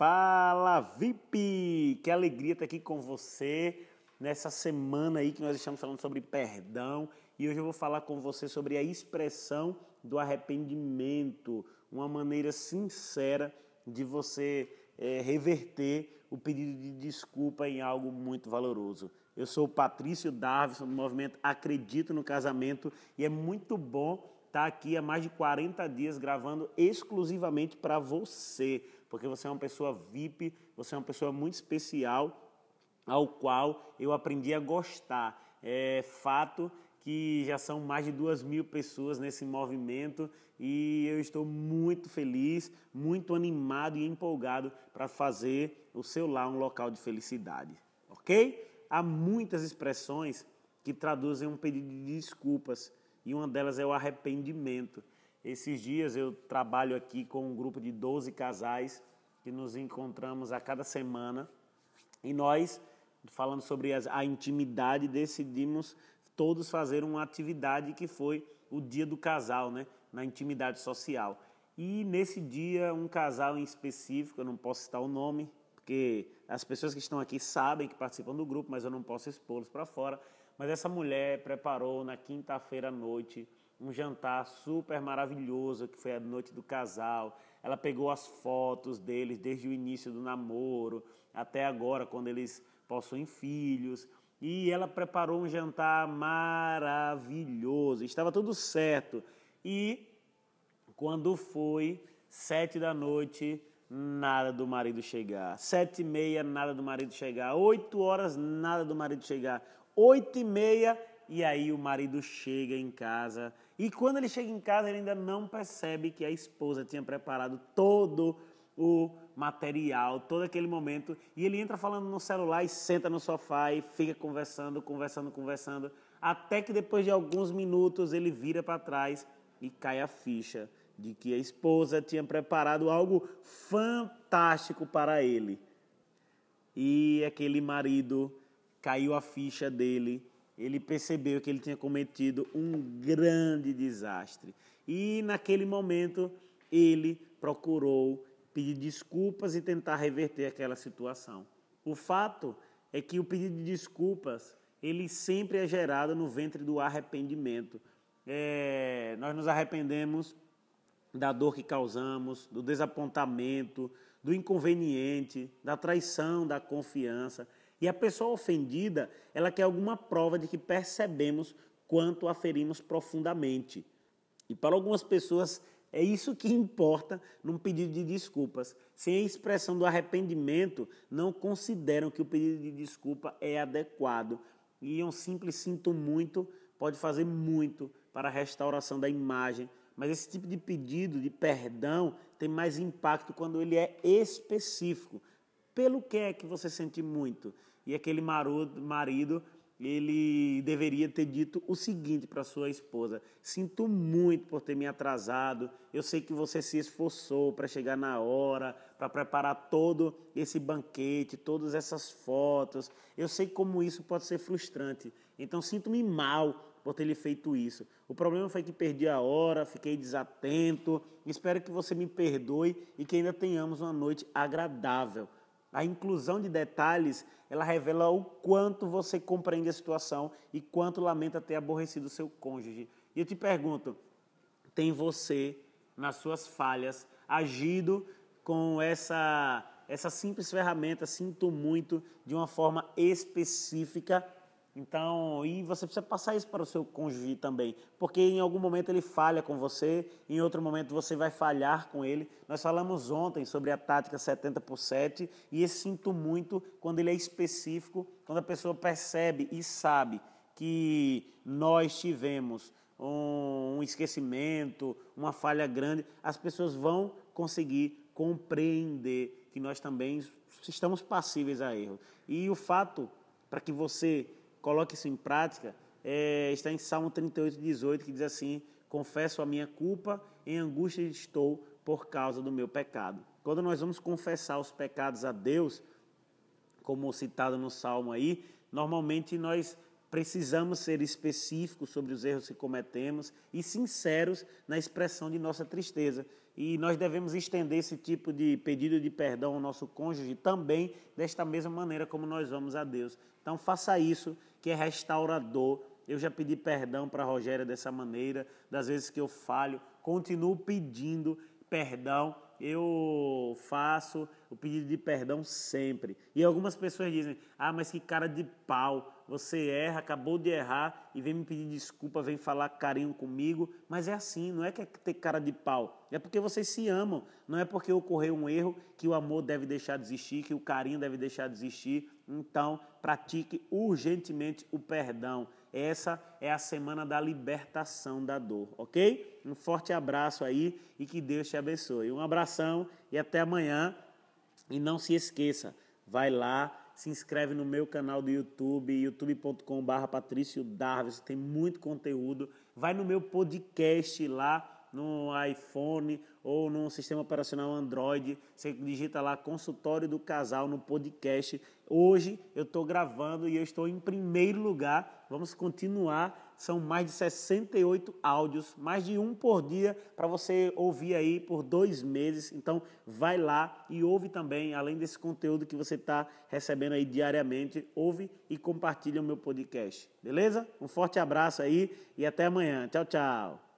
Fala VIP! Que alegria estar aqui com você nessa semana aí que nós estamos falando sobre perdão e hoje eu vou falar com você sobre a expressão do arrependimento, uma maneira sincera de você é, reverter o pedido de desculpa em algo muito valoroso. Eu sou o Patrício Davison do movimento Acredito no Casamento e é muito bom estar aqui há mais de 40 dias gravando exclusivamente para você, porque você é uma pessoa VIP, você é uma pessoa muito especial ao qual eu aprendi a gostar. É fato que já são mais de duas mil pessoas nesse movimento e eu estou muito feliz, muito animado e empolgado para fazer o seu lar um local de felicidade, ok? Há muitas expressões que traduzem um pedido de desculpas e uma delas é o arrependimento. Esses dias eu trabalho aqui com um grupo de 12 casais que nos encontramos a cada semana e nós, falando sobre a intimidade, decidimos todos fazer uma atividade que foi o dia do casal, né? na intimidade social. E nesse dia, um casal em específico, eu não posso citar o nome, porque as pessoas que estão aqui sabem que participam do grupo, mas eu não posso expô-los para fora. Mas essa mulher preparou na quinta-feira à noite um jantar super maravilhoso, que foi a noite do casal. Ela pegou as fotos deles desde o início do namoro até agora, quando eles possuem filhos. E ela preparou um jantar maravilhoso. Estava tudo certo. E quando foi sete da noite, nada do marido chegar. Sete e meia, nada do marido chegar. Oito horas, nada do marido chegar oito e meia, e aí o marido chega em casa. E quando ele chega em casa, ele ainda não percebe que a esposa tinha preparado todo o material, todo aquele momento. E ele entra falando no celular e senta no sofá e fica conversando, conversando, conversando. Até que depois de alguns minutos ele vira para trás e cai a ficha de que a esposa tinha preparado algo fantástico para ele. E aquele marido caiu a ficha dele, ele percebeu que ele tinha cometido um grande desastre. E naquele momento ele procurou pedir desculpas e tentar reverter aquela situação. O fato é que o pedido de desculpas ele sempre é gerado no ventre do arrependimento. É, nós nos arrependemos da dor que causamos, do desapontamento, do inconveniente, da traição, da confiança. E a pessoa ofendida, ela quer alguma prova de que percebemos quanto a ferimos profundamente. E para algumas pessoas é isso que importa num pedido de desculpas. Sem a expressão do arrependimento, não consideram que o pedido de desculpa é adequado. E um simples sinto muito pode fazer muito para a restauração da imagem. Mas esse tipo de pedido de perdão tem mais impacto quando ele é específico. Pelo que é que você sente muito? E aquele marido, ele deveria ter dito o seguinte para sua esposa: Sinto muito por ter me atrasado. Eu sei que você se esforçou para chegar na hora, para preparar todo esse banquete, todas essas fotos. Eu sei como isso pode ser frustrante. Então sinto-me mal por ter lhe feito isso. O problema foi que perdi a hora, fiquei desatento. Espero que você me perdoe e que ainda tenhamos uma noite agradável. A inclusão de detalhes, ela revela o quanto você compreende a situação e quanto lamenta ter aborrecido o seu cônjuge. E eu te pergunto, tem você, nas suas falhas, agido com essa, essa simples ferramenta, sinto muito, de uma forma específica então, e você precisa passar isso para o seu cônjuge também, porque em algum momento ele falha com você, em outro momento você vai falhar com ele. Nós falamos ontem sobre a tática 70 por 7 e esse sinto muito quando ele é específico, quando a pessoa percebe e sabe que nós tivemos um, um esquecimento, uma falha grande, as pessoas vão conseguir compreender que nós também estamos passíveis a erro. E o fato para que você coloque isso em prática, é, está em Salmo 38, 18, que diz assim: Confesso a minha culpa, em angústia estou por causa do meu pecado. Quando nós vamos confessar os pecados a Deus, como citado no Salmo aí, normalmente nós precisamos ser específicos sobre os erros que cometemos e sinceros na expressão de nossa tristeza. E nós devemos estender esse tipo de pedido de perdão ao nosso cônjuge também desta mesma maneira como nós vamos a Deus. Então faça isso, que é restaurador. Eu já pedi perdão para Rogéria dessa maneira, das vezes que eu falho, continuo pedindo perdão eu faço o pedido de perdão sempre. E algumas pessoas dizem: Ah, mas que cara de pau, você erra, acabou de errar e vem me pedir desculpa, vem falar carinho comigo. Mas é assim, não é que é ter cara de pau, é porque vocês se amam. Não é porque ocorreu um erro que o amor deve deixar de existir, que o carinho deve deixar de existir. Então, pratique urgentemente o perdão. Essa é a semana da libertação da dor, ok? Um forte abraço aí e que Deus te abençoe. Um abração e até amanhã. E não se esqueça, vai lá, se inscreve no meu canal do YouTube, youtube.com.br Patrício Darves, tem muito conteúdo. Vai no meu podcast lá, no iPhone ou no sistema operacional Android. Você digita lá consultório do casal no podcast. Hoje eu estou gravando e eu estou em primeiro lugar. Vamos continuar. São mais de 68 áudios, mais de um por dia para você ouvir aí por dois meses. Então vai lá e ouve também, além desse conteúdo que você está recebendo aí diariamente, ouve e compartilha o meu podcast. Beleza? Um forte abraço aí e até amanhã. Tchau, tchau.